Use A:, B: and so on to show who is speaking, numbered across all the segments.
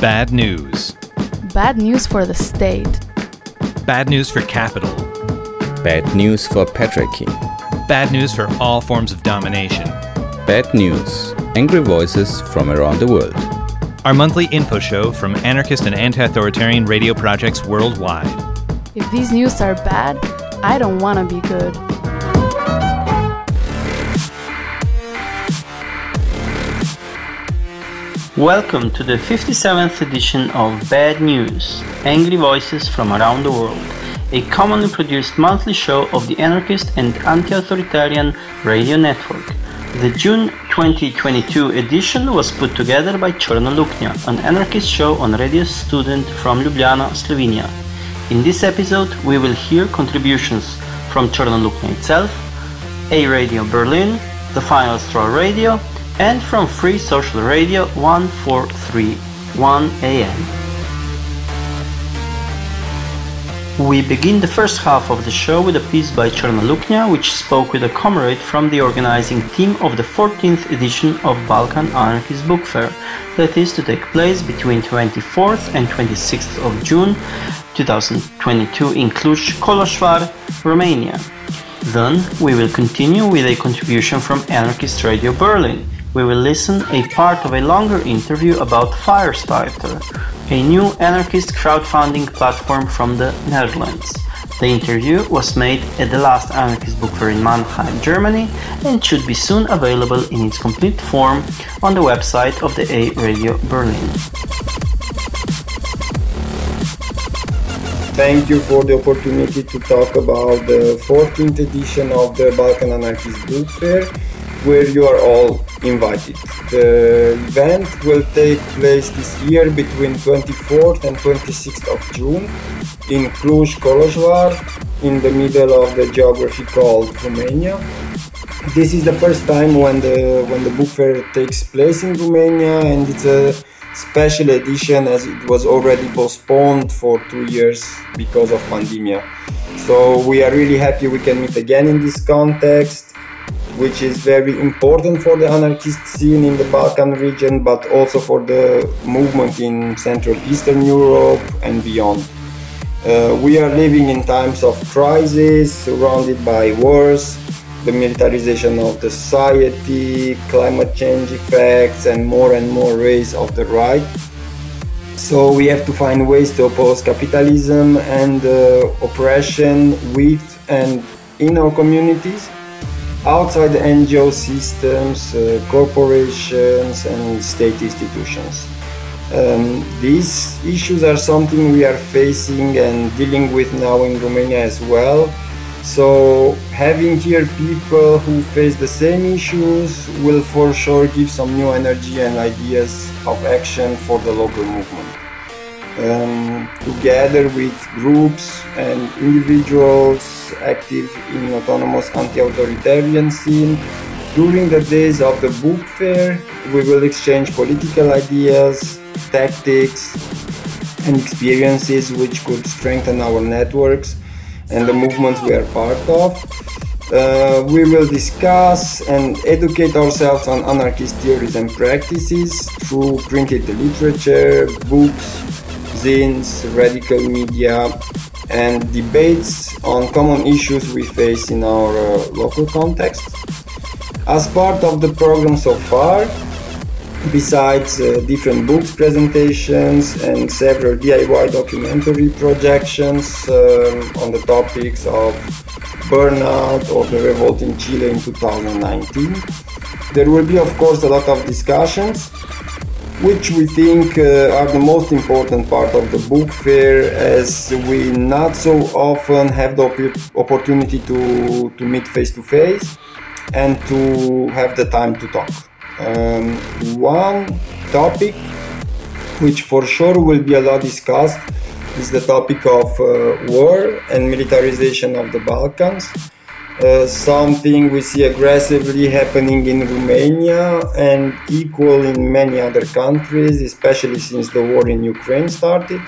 A: Bad news.
B: Bad news for the state.
A: Bad news for capital.
C: Bad news for patriarchy.
A: Bad news for all forms of domination.
C: Bad news. Angry voices from around the world.
A: Our monthly info show from anarchist and anti authoritarian radio projects worldwide.
B: If these news are bad, I don't want to be good.
D: Welcome to the 57th edition of Bad News Angry Voices from Around the World, a commonly produced monthly show of the anarchist and anti authoritarian radio network. The June 2022 edition was put together by Luknja, an anarchist show on radio student from Ljubljana, Slovenia. In this episode, we will hear contributions from Luknja itself, A Radio Berlin, The Final Straw Radio, and from Free Social Radio 1431 AM. We begin the first half of the show with a piece by Črna luknja, which spoke with a comrade from the organizing team of the 14th edition of Balkan Anarchist Book Fair, that is to take place between 24th and 26th of June 2022 in Cluj, Kolozsvár, Romania. Then we will continue with a contribution from Anarchist Radio Berlin we will listen a part of a longer interview about Firestarter, a new anarchist crowdfunding platform from the Netherlands. The interview was made at the last anarchist book fair in Mannheim, Germany, and should be soon available in its complete form on the website of the A Radio Berlin.
E: Thank you for the opportunity to talk about the 14th edition of the Balkan Anarchist Book Fair where you are all invited. The event will take place this year between 24th and 26th of June in Cluj Kolozsvár, in the middle of the geography called Romania. This is the first time when the when the book fair takes place in Romania, and it's a special edition as it was already postponed for two years because of pandemia. So we are really happy we can meet again in this context which is very important for the anarchist scene in the Balkan region, but also for the movement in Central Eastern Europe and beyond. Uh, we are living in times of crisis, surrounded by wars, the militarization of the society, climate change effects, and more and more ways of the right. So we have to find ways to oppose capitalism and uh, oppression with and in our communities outside the NGO systems, uh, corporations, and state institutions. Um, these issues are something we are facing and dealing with now in Romania as well. So, having here people who face the same issues will for sure give some new energy and ideas of action for the local movement. Um, together with groups and individuals active in autonomous anti-authoritarian scene. During the days of the book fair, we will exchange political ideas, tactics, and experiences which could strengthen our networks and the movements we are part of. Uh, we will discuss and educate ourselves on anarchist theories and practices through printed literature, books, zines, radical media, and debates on common issues we face in our uh, local context. As part of the program so far, besides uh, different books presentations and several DIY documentary projections um, on the topics of burnout or the revolt in Chile in 2019, there will be, of course, a lot of discussions which we think uh, are the most important part of the book fair as we not so often have the op- opportunity to, to meet face to face and to have the time to talk. Um, one topic which for sure will be a lot discussed is the topic of uh, war and militarization of the Balkans. Uh, something we see aggressively happening in Romania and equal in many other countries, especially since the war in Ukraine started.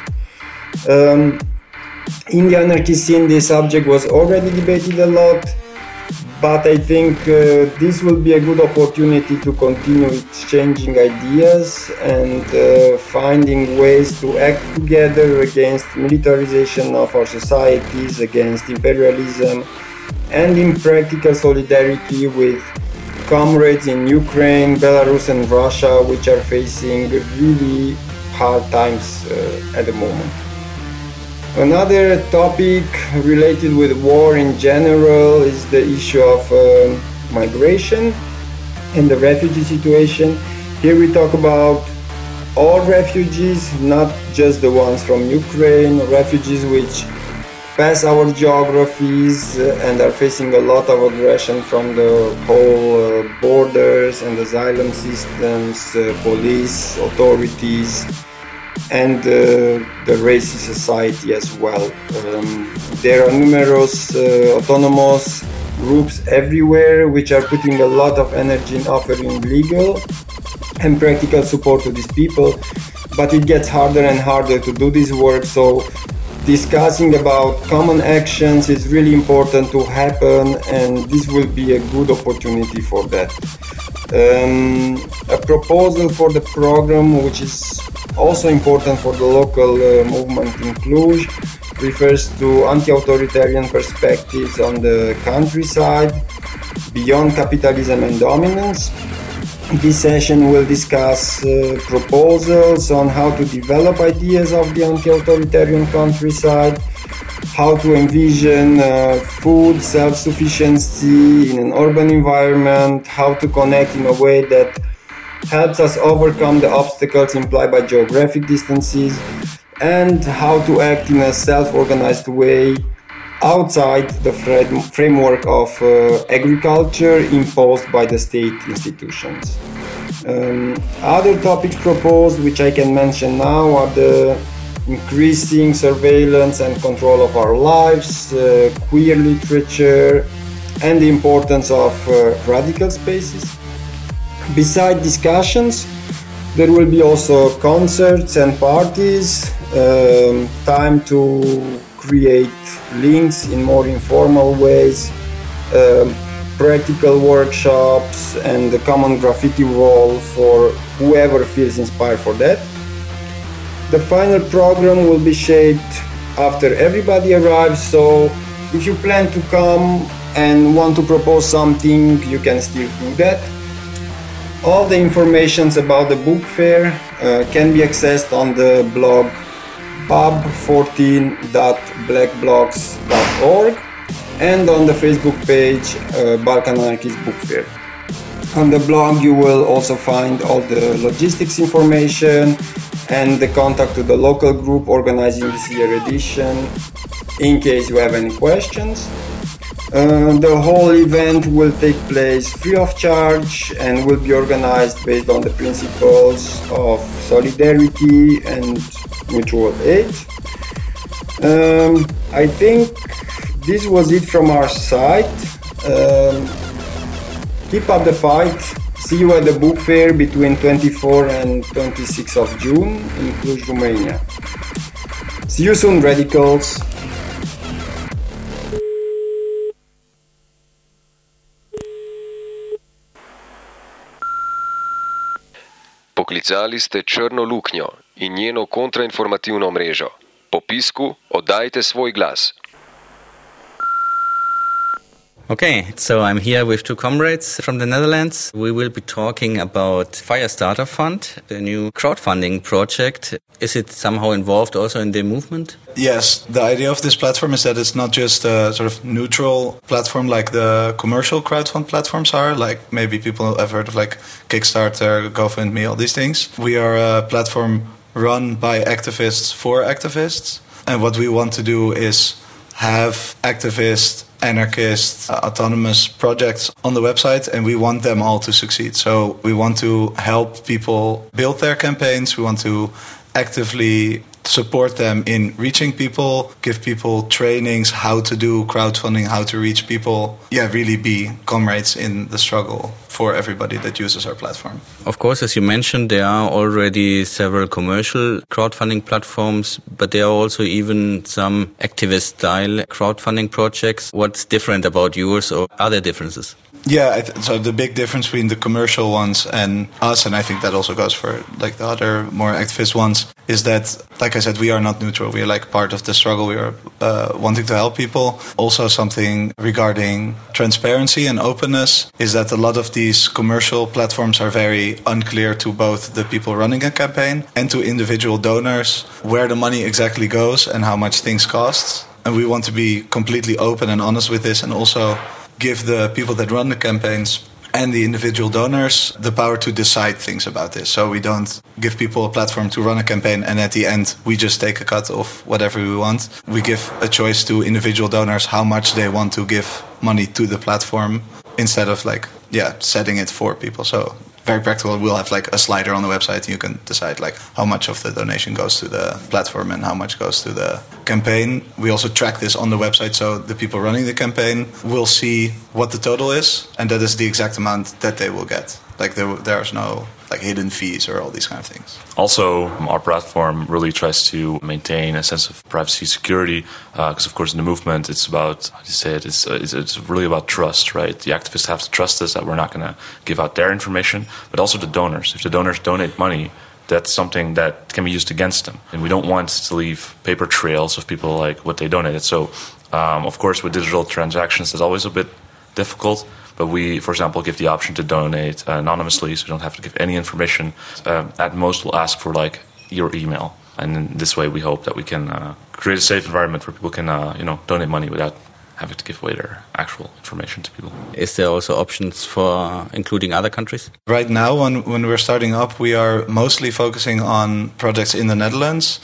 E: Um, in the anarchy scene, this subject was already debated a lot, but I think uh, this will be a good opportunity to continue exchanging ideas and uh, finding ways to act together against militarization of our societies, against imperialism, and in practical solidarity with comrades in Ukraine, Belarus, and Russia, which are facing really hard times uh, at the moment. Another topic related with war in general is the issue of uh, migration and the refugee situation. Here we talk about all refugees, not just the ones from Ukraine, refugees which pass our geographies uh, and are facing a lot of aggression from the whole uh, borders and asylum systems, uh, police, authorities and the racist society as well. Um, there are numerous autonomous groups everywhere which are putting a lot of energy in offering legal and practical support to these people, but it gets harder and harder to do this work. So discussing about common actions is really important to happen and this will be a good opportunity for that. Um, a proposal for the program which is also important for the local uh, movement in Cluj refers to anti-authoritarian perspectives on the countryside beyond capitalism and dominance. This session will discuss uh, proposals on how to develop ideas of the anti-authoritarian countryside, how to envision uh, food self-sufficiency in an urban environment, how to connect in a way that helps us overcome the obstacles implied by geographic distances, and how to act in a self-organized way outside the framework of uh, agriculture imposed by the state institutions. Um, other topics proposed, which I can mention now, are the increasing surveillance and control of our lives, uh, queer literature, and the importance of uh, radical spaces. Beside discussions, there will be also concerts and parties, um, time to create links in more informal ways, um, practical workshops, and the common graffiti wall for whoever feels inspired for that. The final program will be shaped after everybody arrives, so if you plan to come and want to propose something, you can still do that. All the informations about the book fair uh, can be accessed on the blog bab14.blackblogs.org and on the Facebook page uh, Balkan Anarchist Book Fair. On the blog, you will also find all the logistics information and the contact to the local group organizing this year edition in case you have any questions. Uh, the whole event will take place free of charge and will be organized based on the principles of solidarity and mutual aid. Um, I think this was it from our side. Um, keep up the fight. See you at the book fair between 24 and 26 of June in Cluj, Romania. See you soon, radicals.
F: Poklicali ste Črno luknjo in njeno kontrainformativno mrežo. Po pisku oddajte svoj glas.
C: Okay, so I'm here with two comrades from the Netherlands. We will be talking about Firestarter Fund, the new crowdfunding project. Is it somehow involved also in the movement?
G: Yes, the idea of this platform is that it's not just a sort of neutral platform like the commercial crowdfund platforms are, like maybe people have heard of like Kickstarter, GoFundMe, all these things. We are a platform run by activists for activists. And what we want to do is have activists anarchist, uh, autonomous projects on the website, and we want them all to succeed. So we want to help people build their campaigns. We want to actively support them in reaching people, give people trainings how to do crowdfunding, how to reach people. Yeah, really be comrades in the struggle for everybody that uses our platform.
C: Of course, as you mentioned, there are already several commercial crowdfunding platforms, but there are also even some activist style crowdfunding projects. What's different about yours or are there differences?
G: Yeah, so the big difference between the commercial ones and us, and I think that also goes for like the other more activist ones, is that, like I said, we are not neutral. We are like part of the struggle. We are uh, wanting to help people. Also, something regarding transparency and openness is that a lot of these commercial platforms are very unclear to both the people running a campaign and to individual donors where the money exactly goes and how much things cost. And we want to be completely open and honest with this, and also give the people that run the campaigns and the individual donors the power to decide things about this. So we don't give people a platform to run a campaign and at the end we just take a cut of whatever we want. We give a choice to individual donors how much they want to give money to the platform instead of like yeah, setting it for people. So very practical. We'll have like a slider on the website. You can decide like how much of the donation goes to the platform and how much goes to the campaign. We also track this on the website, so the people running the campaign will see what the total is, and that is the exact amount that they will get. Like there, there's no like hidden fees or all these kind of things.
H: Also, our platform really tries to maintain a sense of privacy security because, uh, of course, in the movement, it's about how you say it? It's, uh, it's, it's really about trust, right? The activists have to trust us that we're not going to give out their information, but also the donors. If the donors donate money, that's something that can be used against them, and we don't want to leave paper trails of people like what they donated. So, um, of course, with digital transactions, it's always a bit difficult but we, for example, give the option to donate uh, anonymously, so you don't have to give any information. Um, at most, we'll ask for like your email, and in this way, we hope that we can uh, create a safe environment where people can, uh, you know, donate money without having to give away their actual information to people.
C: Is there also options for including other countries?
G: Right now, when, when we're starting up, we are mostly focusing on projects in the Netherlands.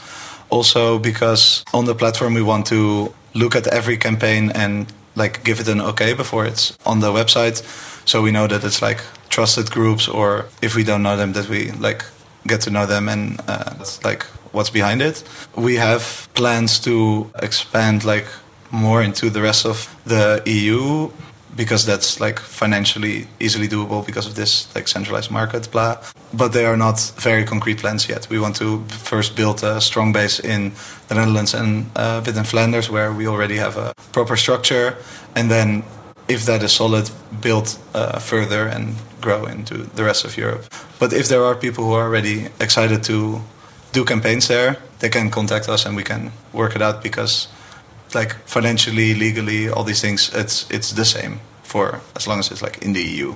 G: Also, because on the platform, we want to look at every campaign and like give it an okay before it's on the website. So we know that it's like trusted groups or if we don't know them that we like get to know them and uh, like what's behind it. We have plans to expand like more into the rest of the eu because that's like financially easily doable because of this like centralized market blah. But they are not very concrete plans yet. We want to first build a strong base in the netherlands and uh, within flanders where we already have a proper structure. And then if that is solid build uh, further and grow into the rest of europe. But if there are people who are already excited to do campaigns there they can contact us and we can work it out because like financially, legally, all these things, it's it's the same for as long as it's like in the EU.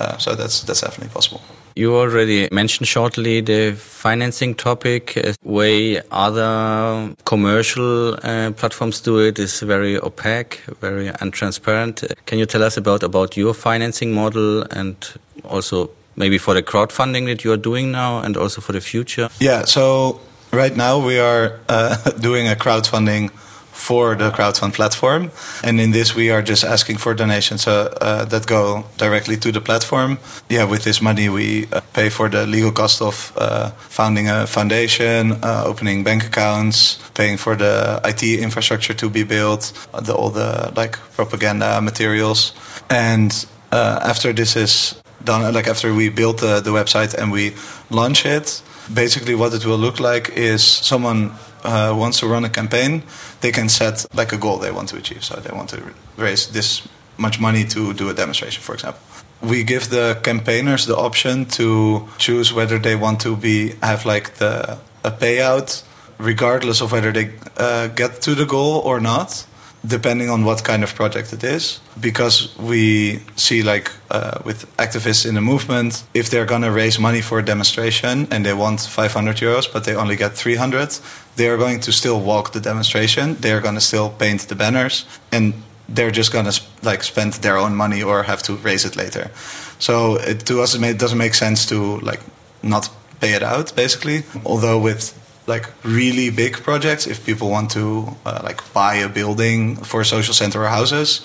G: Uh, so that's that's definitely possible.
C: You already mentioned shortly the financing topic. The way other commercial uh, platforms do it is very opaque, very untransparent. Can you tell us about about your financing model and also maybe for the crowdfunding that you are doing now and also for the future?
G: Yeah. So right now we are uh, doing a crowdfunding for the crowdfund platform. And in this, we are just asking for donations uh, uh, that go directly to the platform. Yeah, with this money, we uh, pay for the legal cost of uh, founding a foundation, uh, opening bank accounts, paying for the IT infrastructure to be built, the, all the like propaganda materials. And uh, after this is done, like after we build the, the website and we launch it, basically what it will look like is someone uh, wants to run a campaign, they can set like a goal they want to achieve. So they want to raise this much money to do a demonstration, for example. We give the campaigners the option to choose whether they want to be have like the a payout, regardless of whether they uh, get to the goal or not depending on what kind of project it is because we see like uh, with activists in the movement if they're going to raise money for a demonstration and they want 500 euros but they only get 300 they are going to still walk the demonstration they're going to still paint the banners and they're just going to like spend their own money or have to raise it later. So it, to us it doesn't make sense to like not pay it out basically. Although with like really big projects if people want to uh, like buy a building for a social center or houses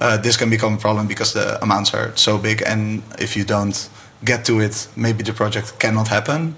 G: uh, this can become a problem because the amounts are so big and if you don't get to it maybe the project cannot happen.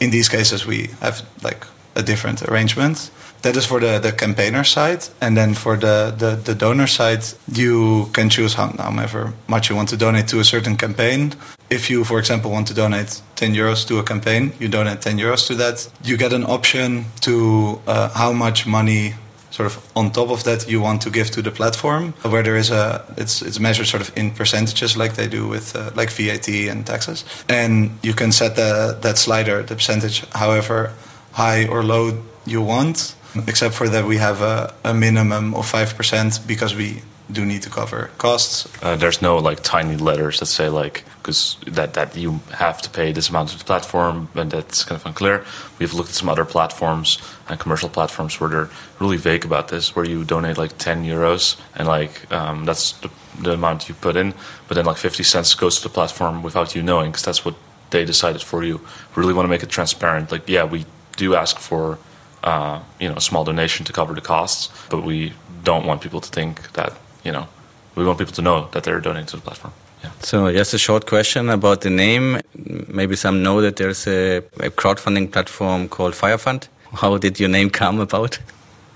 G: In these cases we have like a different arrangement. That is for the, the campaigner side. And then for the, the, the donor side, you can choose how, however much you want to donate to a certain campaign. If you, for example, want to donate 10 euros to a campaign, you donate 10 euros to that. You get an option to uh, how much money sort of on top of that you want to give to the platform where there is a it's it's measured sort of in percentages like they do with uh, like VAT and taxes and you can set the, that slider the percentage however high or low you want except for that we have a, a minimum of 5% because we do need to cover costs.
H: Uh, there's no like tiny letters that say like because that that you have to pay this amount to the platform, and that's kind of unclear. We've looked at some other platforms and commercial platforms where they're really vague about this, where you donate like 10 euros and like um, that's the, the amount you put in, but then like 50 cents goes to the platform without you knowing because that's what they decided for you. We really want to make it transparent. Like yeah, we do ask for. Uh, you know, a small donation to cover the costs, but we don't want people to think that you know, we want people to know that they're donating to the platform. Yeah.
C: So just a short question about the name. Maybe some know that there's a, a crowdfunding platform called Firefund. How did your name come about?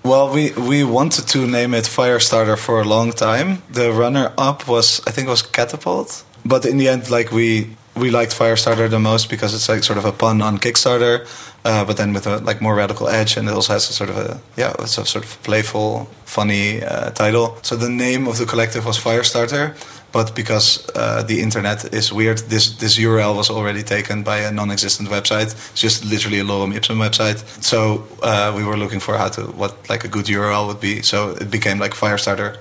G: Well, we, we wanted to name it Firestarter for a long time. The runner up was I think it was Catapult, but in the end, like we we liked Firestarter the most because it's like sort of a pun on Kickstarter, uh, but then with a like more radical edge, and it also has a sort of a yeah, it's a sort of playful, funny uh, title. So the name of the collective was Firestarter, but because uh, the internet is weird, this this URL was already taken by a non-existent website. It's just literally a lorem ipsum website. So uh, we were looking for how to what like a good URL would be. So it became like Firestarter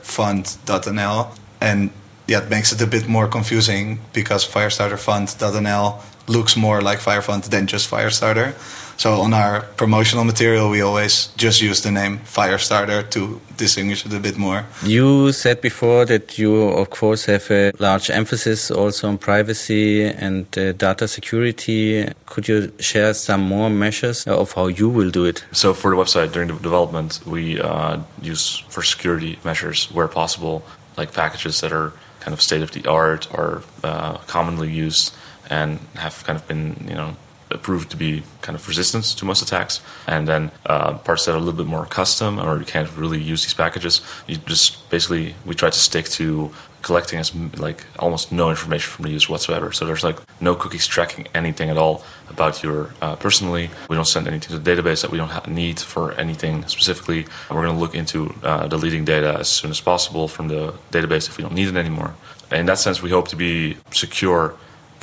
G: and yeah, it makes it a bit more confusing because Firestarter Fund.nl looks more like Firefund than just Firestarter. So on our promotional material, we always just use the name Firestarter to distinguish it a bit more.
C: You said before that you, of course, have a large emphasis also on privacy and uh, data security. Could you share some more measures of how you will do it?
H: So for the website during the development, we uh, use for security measures where possible, like packages that are kind of state of the art or uh, commonly used and have kind of been you know proved to be kind of resistant to most attacks. And then uh, parts that are a little bit more custom or you can't really use these packages, you just basically we try to stick to collecting as like almost no information from the user whatsoever. So there's like no cookies tracking anything at all about your uh, personally. We don't send anything to the database that we don't have need for anything specifically. We're going to look into uh, deleting data as soon as possible from the database if we don't need it anymore. In that sense, we hope to be secure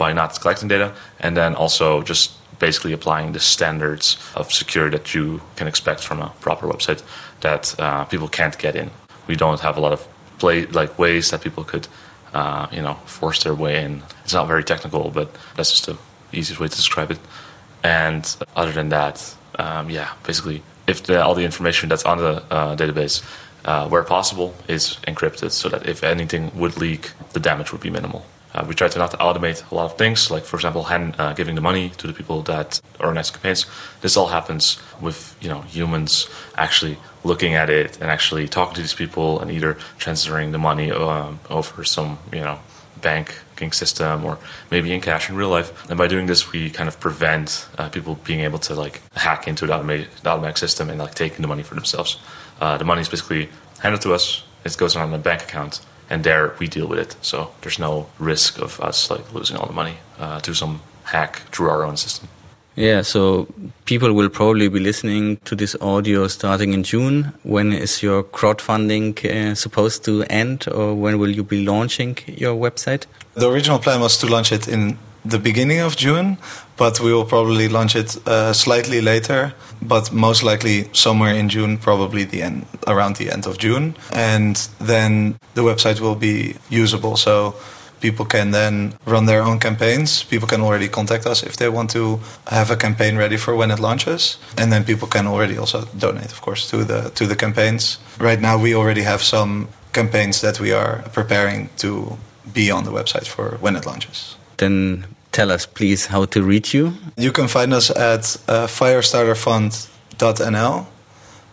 H: by not collecting data and then also just basically applying the standards of security that you can expect from a proper website that uh, people can't get in. We don't have a lot of play like ways that people could uh, you know force their way in. It's not very technical, but that's just the easiest way to describe it. And other than that, um, yeah, basically, if the, all the information that's on the uh, database, uh, where possible, is encrypted, so that if anything would leak, the damage would be minimal. Uh, we try to not automate a lot of things, like for example, hand, uh, giving the money to the people that organize campaigns. This all happens with you know humans actually looking at it and actually talking to these people and either transferring the money um, over some you know banking system or maybe in cash in real life. And by doing this, we kind of prevent uh, people being able to like hack into the automatic, the automatic system and like taking the money for themselves. Uh, the money is basically handed to us. It goes on a bank account and there we deal with it. So there's no risk of us like losing all the money uh, to some hack through our own system.
C: Yeah, so people will probably be listening to this audio starting in June. When is your crowdfunding uh, supposed to end, or when will you be launching your website?
G: The original plan was to launch it in the beginning of June, but we will probably launch it uh, slightly later, but most likely somewhere in June, probably the end around the end of June, and then the website will be usable. So people can then run their own campaigns. People can already contact us if they want to have a campaign ready for when it launches, and then people can already also donate, of course, to the to the campaigns. Right now, we already have some campaigns that we are preparing to be on the website for when it launches
C: then tell us, please, how to reach you.
G: You can find us at uh, firestarterfund.nl.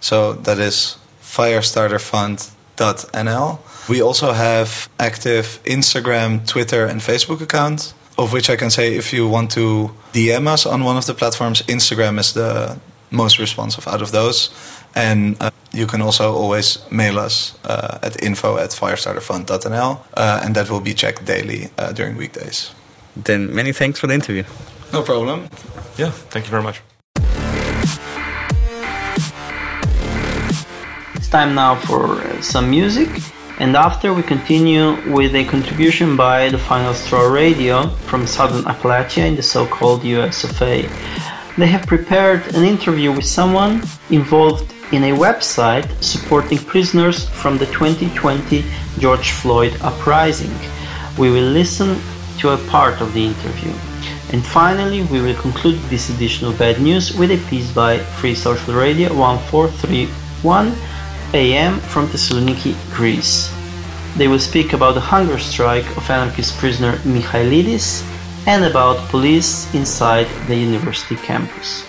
G: So that is firestarterfund.nl. We also have active Instagram, Twitter, and Facebook accounts. Of which I can say, if you want to DM us on one of the platforms, Instagram is the most responsive out of those. And uh, you can also always mail us uh, at info at firestarterfund.nl, uh, and that will be checked daily uh, during weekdays.
C: Then many thanks for the interview.
G: No problem.
H: Yeah, thank you very much.
D: It's time now for uh, some music, and after we continue with a contribution by the Final Straw Radio from Southern Appalachia in the so called US of A. They have prepared an interview with someone involved in a website supporting prisoners from the 2020 George Floyd uprising. We will listen to a part of the interview. And finally, we will conclude this edition of Bad News with a piece by Free Social Radio 1431 AM from Thessaloniki, Greece. They will speak about the hunger strike of anarchist prisoner Michailidis and about police inside the university campus.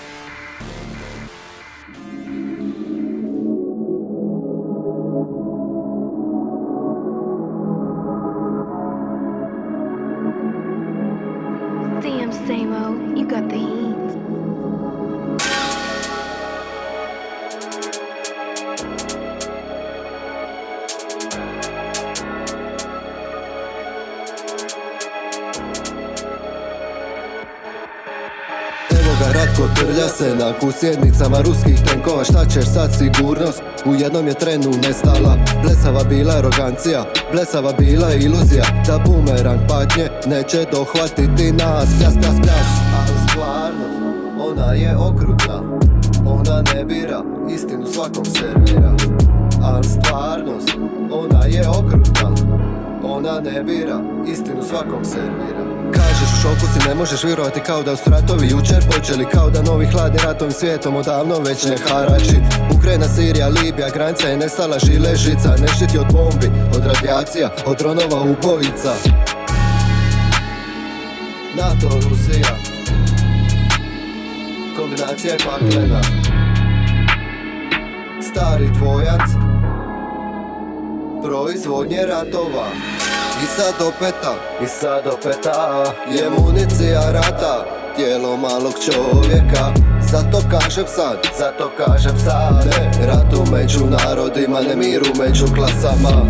I: Trlja se na ku sjednicama ruskih tenkova. Šta ćeš sad sigurnost? U jednom je trenu nestala. Blesava bila arogancija Blesava bila iluzija. Da bumerang patnje neće dohvatiti nas. Pljas, pljas, pljas Ali stvarnost, ona je okrutna. Ona ne bira, istinu svakom servira. Ali stvarnost, ona je okrutna. Ona ne bira, istinu svakom servira Kažeš u šoku si ne možeš vjerovati kao da su ratovi jučer počeli Kao da novi hladni ratovim svijetom odavno već ne harači. Ukrajina, Sirija, Libija, granica je nestala žile žica Ne štiti od bombi, od radijacija, od dronova ubojica. NATO, Rusija. Kombinacija je paklena. Stari dvojac proizvodnje ratova. I sad opeta, i sad opeta Je municija rata, tijelo malog čovjeka. Zato kažem sad, zato kažem sad. Ne ratu među narodima, ne miru među klasama.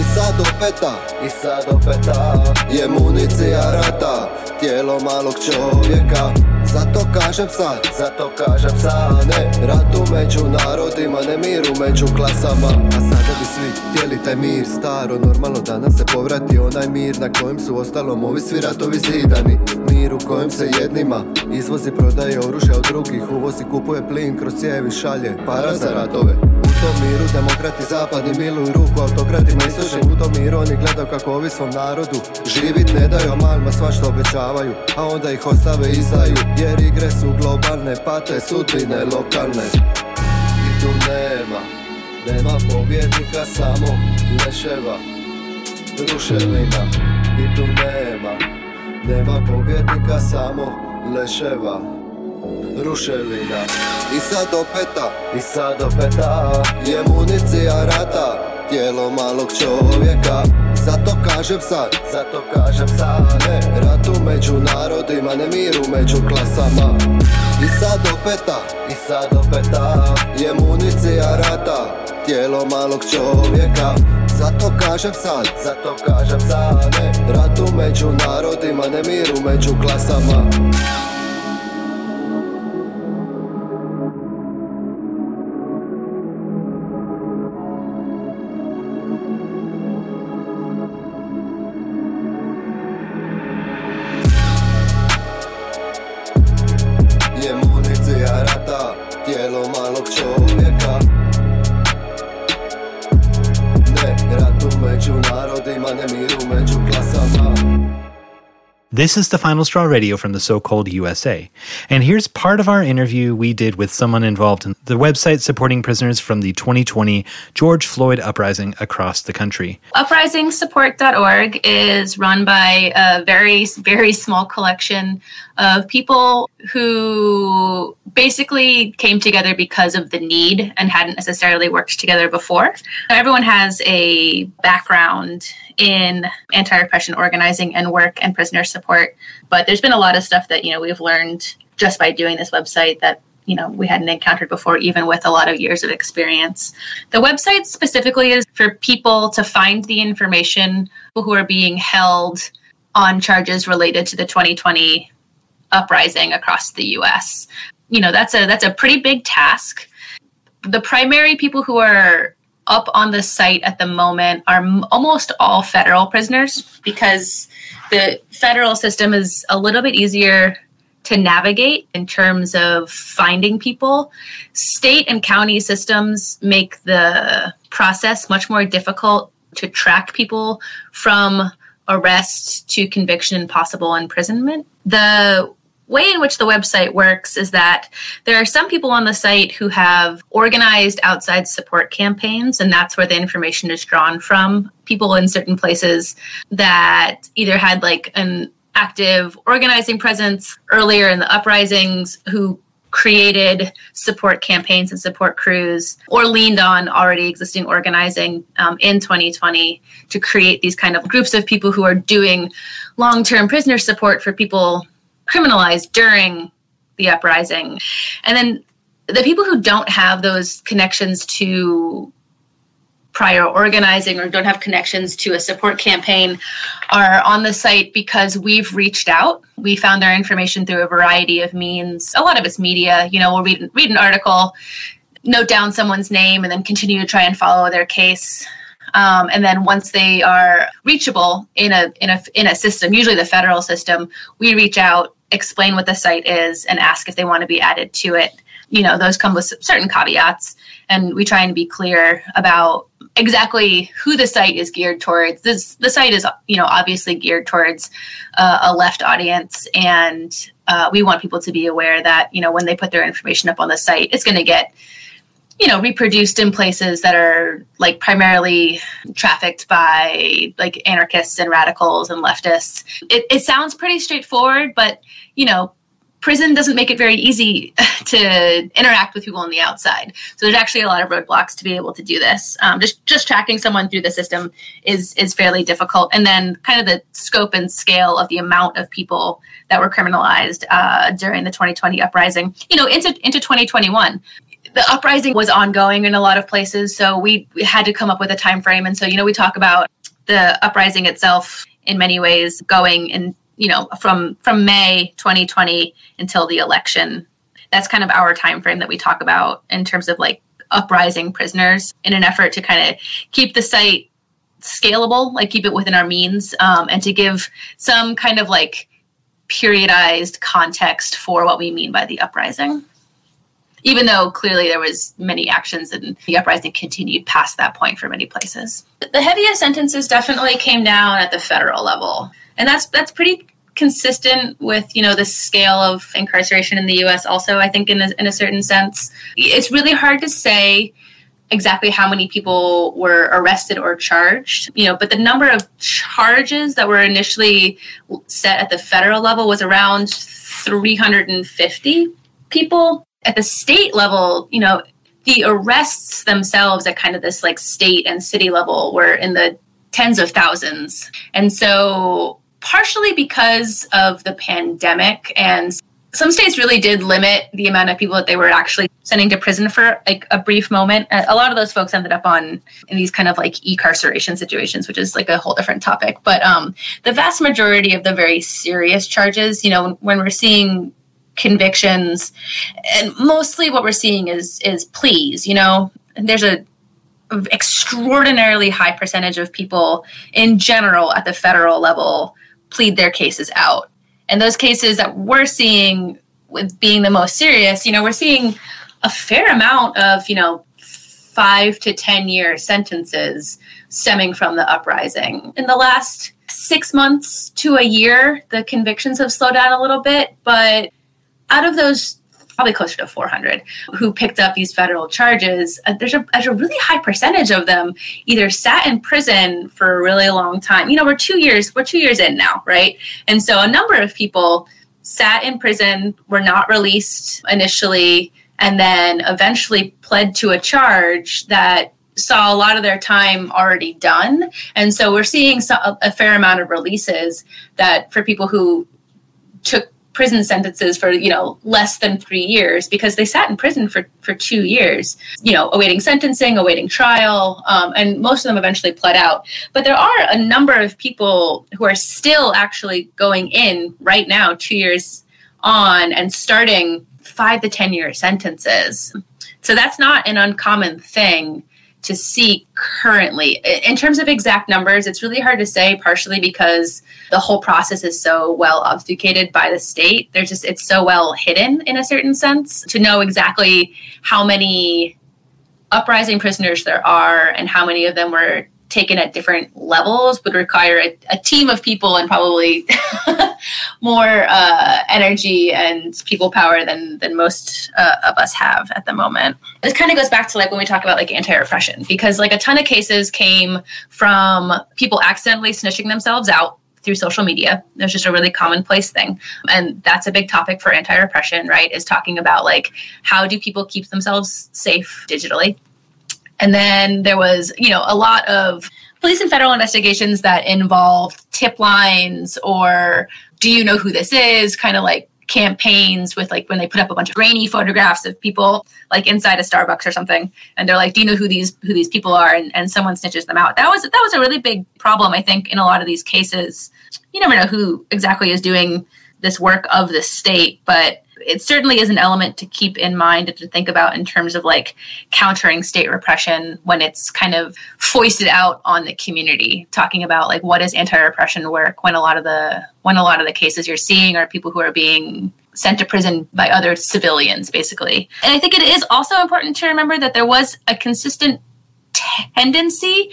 I: I sad opeta, i sad opeta Je municija rata, tijelo malog čovjeka zato kažem sad, zato kažem sad Ne ratu među narodima, ne miru među klasama. A sada bi svi htjeli taj mir Staro, normalno danas se povrati onaj mir Na kojem su ostalom ovi svi ratovi zidani. Mir u kojem se jednima izvozi, prodaje oružje od drugih Uvozi, kupuje plin, kroz cijevi šalje Para za ratove tom miru demokrati zapadni miluju ruku autokratima istočnim U tom miru oni gledaju kako ovi svom narodu Živit ne daju, a malima svašta obećavaju A onda ih ostave izdaju. Jer igre su globalne, pate sudbine lokalne. I tu nema, nema pobjednika, samo leševa Ruševina. I tu nema, nema pobjednika, samo leševa ruševina. I sad opeta, i sad opeta Je municija rata, tijelo malog čovjeka. Zato kažem sad, zato kažem sad. Ne ratu među narodima, ne miru među klasama. I sad opeta, i sad opeta Je municija rata, tijelo malog čovjeka. Zato kažem sad, zato kažem sad. Ne ratu među narodima, ne miru među klasama
A: This is the Final Straw Radio from the so called USA. And here's part of our interview we did with someone involved in the website supporting prisoners from the 2020 George Floyd uprising across the country.
J: Uprisingsupport.org is run by a very, very small collection of people who basically came together because of the need and hadn't necessarily worked together before. Everyone has a background in anti-repression organizing and work and prisoner support, but there's been a lot of stuff that you know we've learned just by doing this website that you know we hadn't encountered before even with a lot of years of experience the website specifically is for people to find the information who are being held on charges related to the 2020 uprising across the US you know that's a that's a pretty big task the primary people who are up on the site at the moment are m- almost all federal prisoners because the federal system is a little bit easier to navigate in terms of finding people. State and county systems make the process much more difficult to track people from arrest to conviction and possible imprisonment. The way in which the website works is that there are some people on the site who have organized outside support campaigns, and that's where the information is drawn from. People in certain places that either had like an active organizing presence earlier in the uprisings who created support campaigns and support crews or leaned on already existing organizing um, in 2020 to create these kind of groups of people who are doing long-term prisoner support for people criminalized during the uprising and then the people who don't have those connections to prior organizing or don't have connections to a support campaign are on the site because we've reached out. We found our information through a variety of means. A lot of it's media. You know, we'll read read an article, note down someone's name, and then continue to try and follow their case. Um, and then once they are reachable in a in a in a system, usually the federal system, we reach out, explain what the site is, and ask if they want to be added to it. You know, those come with certain caveats, and we try and be clear about exactly who the site is geared towards. This the site is you know obviously geared towards uh, a left audience, and uh, we want people to be aware that you know when they put their information up on the site, it's going to get you know reproduced in places that are like primarily trafficked by like anarchists and radicals and leftists. It, it sounds pretty straightforward, but you know prison doesn't make it very easy to interact with people on the outside. So there's actually a lot of roadblocks to be able to do this. Um, just just tracking someone through the system is is fairly difficult. And then kind of the scope and scale of the amount of people that were criminalized uh, during the 2020 uprising, you know, into into 2021 the uprising was ongoing in a lot of places so we, we had to come up with a time frame and so you know we talk about the uprising itself in many ways going in you know from from May 2020 until the election. That's kind of our time frame that we talk about in terms of like uprising prisoners in an effort to kind of keep the site scalable, like keep it within our means, um, and to give some kind of like periodized context for what we mean by the uprising. Even though clearly there was many actions and the uprising continued past that point for many places. The heaviest sentences definitely came down at the federal level and that's that's pretty consistent with you know the scale of incarceration in the U.S. Also, I think in a, in a certain sense, it's really hard to say exactly how many people were arrested or charged you know but the number of charges that were initially set at the federal level was around 350 people at the state level you know the arrests themselves at kind of this like state and city level were in the tens of thousands and so partially because of the pandemic and some states really did limit the amount of people that they were actually sending to prison for like a brief moment. A lot of those folks ended up on in these kind of like incarceration situations, which is like a whole different topic. But um, the vast majority of the very serious charges, you know, when we're seeing convictions, and mostly what we're seeing is is pleas. You know, there's a extraordinarily high percentage of people in general at the federal level plead their cases out. And those cases that we're seeing with being the most serious, you know, we're seeing a fair amount of, you know, five to 10 year sentences stemming from the uprising. In the last six months to a year, the convictions have slowed down a little bit, but out of those probably closer to 400 who picked up these federal charges. Uh, there's, a, there's a really high percentage of them either sat in prison for a really long time. You know, we're two years, we're two years in now, right? And so a number of people sat in prison, were not released initially, and then eventually pled to a charge that saw a lot of their time already done. And so we're seeing a fair amount of releases that for people who took prison sentences for you know less than three years because they sat in prison for for two years you know awaiting sentencing awaiting trial um, and most of them eventually pled out. But there are a number of people who are still actually going in right now two years on and starting five to ten year sentences. So that's not an uncommon thing to see currently. In terms of exact numbers, it's really hard to say, partially because the whole process is so well obfuscated by the state. There's just, it's so well hidden in a certain sense to know exactly how many uprising prisoners there are and how many of them were taken at different levels would require a, a team of people and probably more uh, energy and people power than than most uh, of us have at the moment. This kind of goes back to like when we talk about like anti-repression because like a ton of cases came from people accidentally snitching themselves out through social media. It's just a really commonplace thing. And that's a big topic for anti repression, right? Is talking about like how do people keep themselves safe digitally? And then there was, you know, a lot of police and federal investigations that involved tip lines or do you know who this is? Kind of like campaigns with like when they put up a bunch of grainy photographs of people like inside a Starbucks or something, and they're like, "Do you know who these who these people are?" And, and someone snitches them out. That was that was a really big problem, I think, in a lot of these cases. You never know who exactly is doing this work of the state, but it certainly is an element to keep in mind and to think about in terms of like countering state repression when it's kind of foisted out on the community. Talking about like what is anti-repression work when a lot of the when a lot of the cases you're seeing are people who are being sent to prison by other civilians basically. And i think it is also important to remember that there was a consistent tendency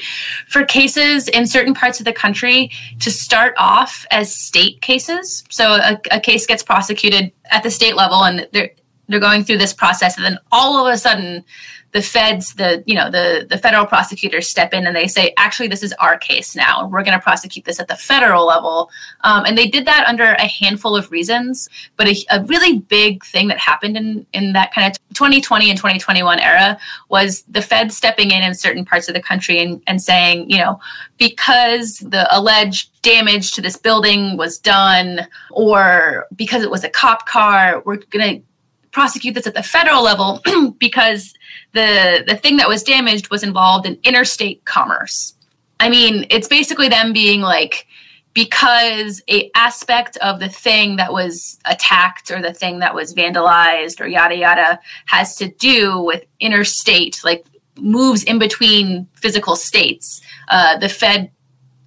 J: for cases in certain parts of the country to start off as state cases. So a, a case gets prosecuted at the state level and they're they're going through this process and then all of a sudden the feds the you know the the federal prosecutors step in and they say actually this is our case now. We're going to prosecute this at the federal level. Um, and they did that under a handful of reasons but a, a, really big thing that happened in in that kind of 2020 and 2021 era was the feds stepping in in certain parts of the country and, and saying you know because the alleged damage to this building was done or because it was a cop car we're going to prosecute this at the federal level because the the thing that was damaged was involved in interstate commerce. I mean, it's basically them being like because a aspect of the thing that was attacked or the thing that was vandalized or yada yada has to do with interstate like moves in between physical states. Uh, the Fed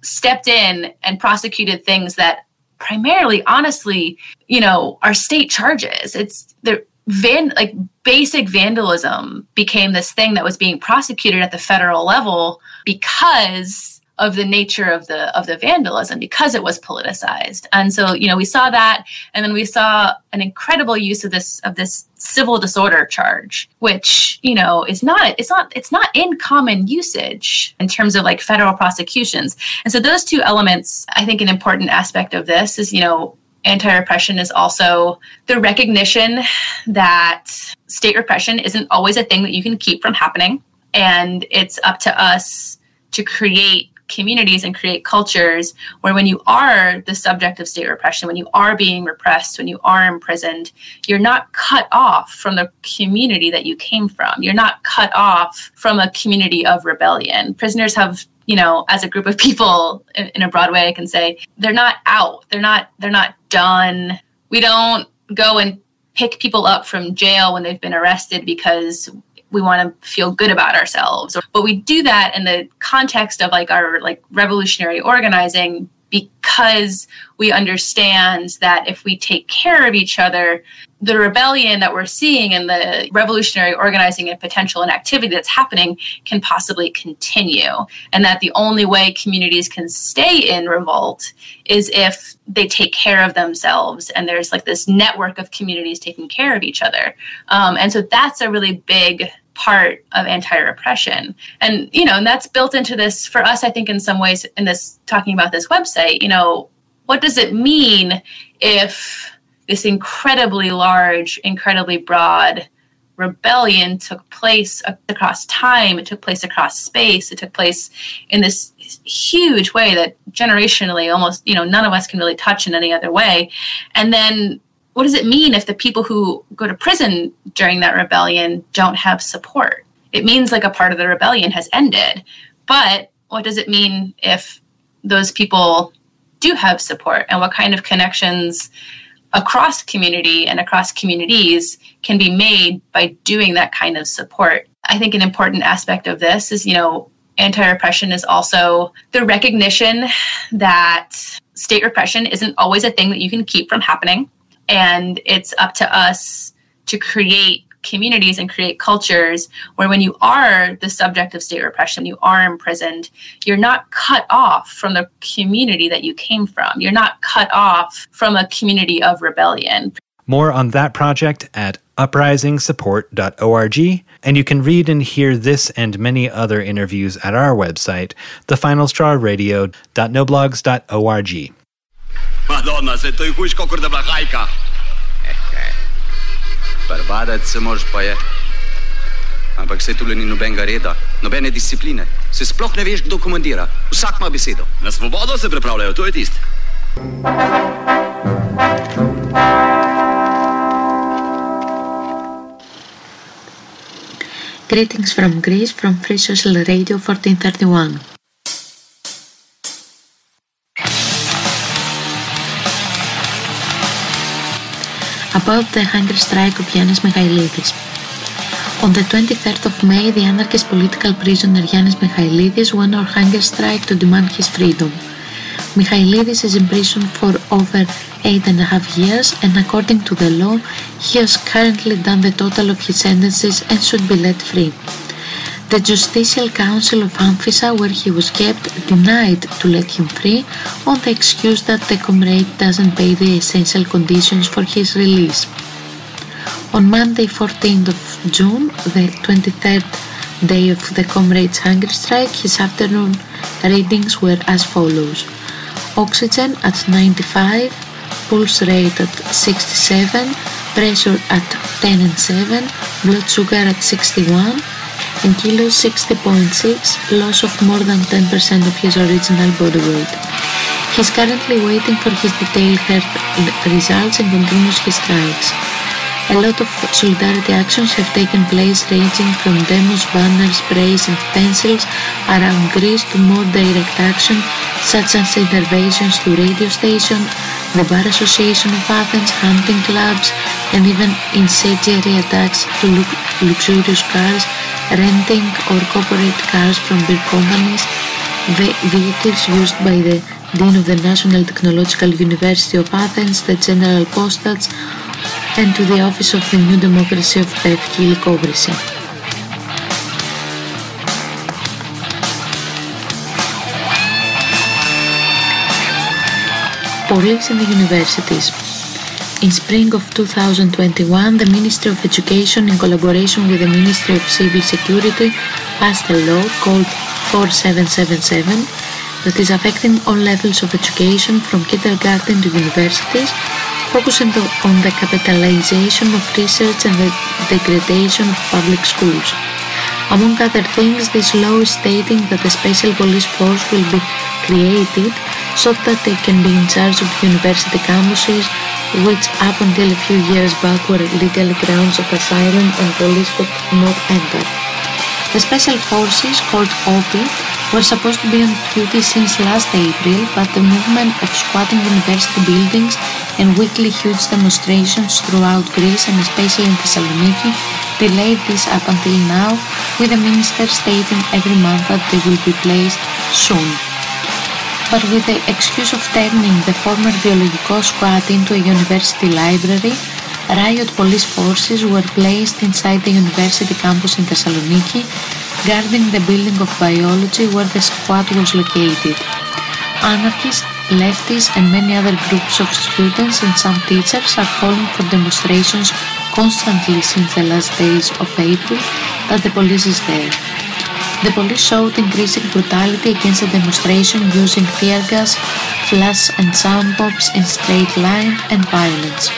J: stepped in and prosecuted things that primarily honestly you know are state charges it's they're van like basic vandalism became this thing that was being prosecuted at the federal level because of the nature of the of the vandalism because it was politicized. And so you know we saw that and then we saw an incredible use of this of this civil disorder charge which you know is not it's not it's not in common usage in terms of like federal prosecutions. And so those two elements i think an important aspect of this is you know anti repression is also the recognition that state repression isn't always a thing that you can keep from happening. And it's up to us to create communities and create cultures where when you are the subject of state repression, when you are being repressed, when you are imprisoned, you're not cut off from the community that you came from. You're not cut off from a community of rebellion. Prisoners have you know, as a group of people in a broad way, I can say they're not out. They're not. They're not done. We don't go and pick people up from jail when they've been arrested because we want to feel good about ourselves. But we do that in the context of like our like revolutionary organizing because we understand that if we take care of each other, the rebellion that we're seeing and the revolutionary organizing and potential and activity that's happening can possibly continue. And that the only way communities can stay in revolt is if they take care of themselves and there's like this network of communities taking care of each other. Um, and so that's a really big part of anti-repression. And you know and that's built into this for us i think in some ways in this talking about this website you know what does it mean if this incredibly large incredibly broad rebellion took place across time it took place across space it took place in this huge way that generationally almost you know none of us can really touch in any other way. And then what does it mean if the people who go to prison during that rebellion don't have support? It means like a part of the rebellion has ended. But what does it mean if those people do have support and what kind of connections across community and across communities can be made by doing that kind of support. I think an important aspect of this is, you know, anti repression is also the recognition that state repression isn't always a thing that you can keep from happening. And it's up to us to create communities and create cultures where when you are the subject of state repression, you are imprisoned, you're not cut off from the community that you came from. You're not cut off from a community of rebellion.
A: More on that project at uprisingsupport.org, and you can read and hear this and many other interviews at our website, thefinalstrawradio.noblogs.org.
K: Madonna, se tu kuj kokur da blahajka. Barbadec se moraš pa je. Ampak se tule ni nobenega reda, nobene discipline. Se sploh ne veš, kdo komandira. Vsak ima besedo. Na svobodo se pripravljajo, to je tist.
L: Greetings from Greece from Free Social Radio 1431. About the hunger strike of Yannis Michailidis. On the 23rd of May, the anarchist political prisoner Yannis Michailidis went on hunger strike to demand his freedom. Michailidis is in prison for over eight and a half years and according to the law, he has currently done the total of his sentences and should be let free. The Justicial Council of Amphissa, where he was kept, denied to let him free on the excuse that the comrade doesn't pay the essential conditions for his release. On Monday, 14th of June, the 23rd day of the comrade's hunger strike, his afternoon readings were as follows. Oxygen at 95, pulse rate at 67, pressure at 10 and 7, blood sugar at 61, in kilos 60.6, loss of more than 10% of his original body weight. He's currently waiting for his detailed health results and continues his strikes. A lot of solidarity actions have taken place ranging from demos, banners, sprays and pencils around Greece to more direct action such as interventions to radio stations, the Bar Association of Athens, hunting clubs and even incendiary attacks to luxurious cars, renting or corporate cars from big companies, vehicles used by the Dean of the National Technological University of Athens, the General Postage, and to the office of the New Democracy of Pevkili Kobrysi. Police in the universities. In spring of 2021, the Ministry of Education, in collaboration with the Ministry of Civil Security, passed a law called 4777 that is affecting all levels of education from kindergarten to universities focusing on the capitalization of research and the degradation of public schools. Among other things, this law is stating that a special police force will be created so that they can be in charge of university campuses, which up until a few years back were legal grounds of asylum and police could not enter. The special forces, called OPI, were supposed to be on duty since last April, but the movement of squatting university buildings and weekly huge demonstrations throughout Greece and especially in Thessaloniki delayed this up until now, with the minister stating every month that they will be placed soon. But with the excuse of turning the former Biologiko squat into a university library, riot police forces were placed inside the university campus in Thessaloniki guarding the building of biology where the squad was located. Anarchists, leftists and many other groups of students and some teachers are calling for demonstrations constantly since the last days of April that the police is there. The police showed increasing brutality against the demonstration using tear gas, flash and sound bombs in straight line and violence.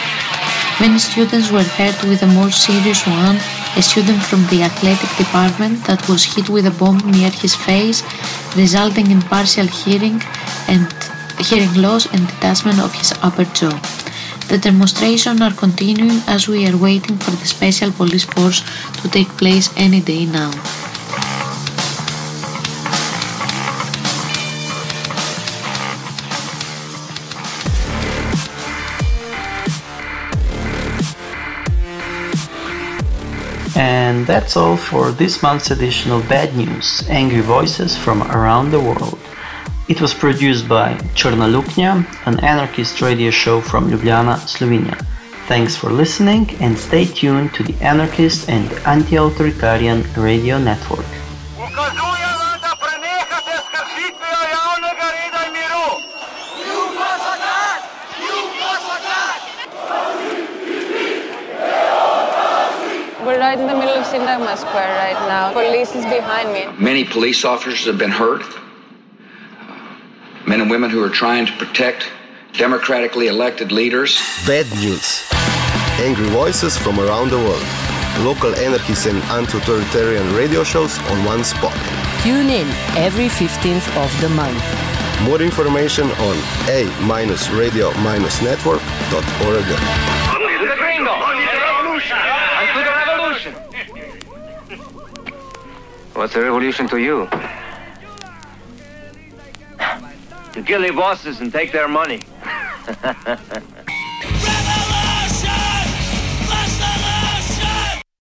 L: Many students were hurt with a more serious one a student from the athletic department that was hit with a bomb near his face, resulting in partial hearing and hearing loss and detachment of his upper jaw. The demonstrations are continuing as we are waiting for the special police force to take place any day now.
D: And that's all for this month's edition of Bad News Angry Voices from Around the World. It was produced by Črna luknja, an anarchist radio show from Ljubljana, Slovenia. Thanks for listening and stay tuned to the Anarchist and Anti-Authoritarian Radio Network.
M: We're right in the middle of Syntagma Square right now. Police is behind me.
N: Many police officers have been hurt. Men and women who are trying to protect democratically elected leaders.
O: Bad news. Angry voices from around the world. Local anarchist and anti-authoritarian radio shows on one spot.
P: Tune in every 15th of the month.
O: More information on a-radio-network.org.
Q: To the gringo! Revolution! And to the revolution!
R: What's a revolution to you?
Q: To kill the bosses and take their money.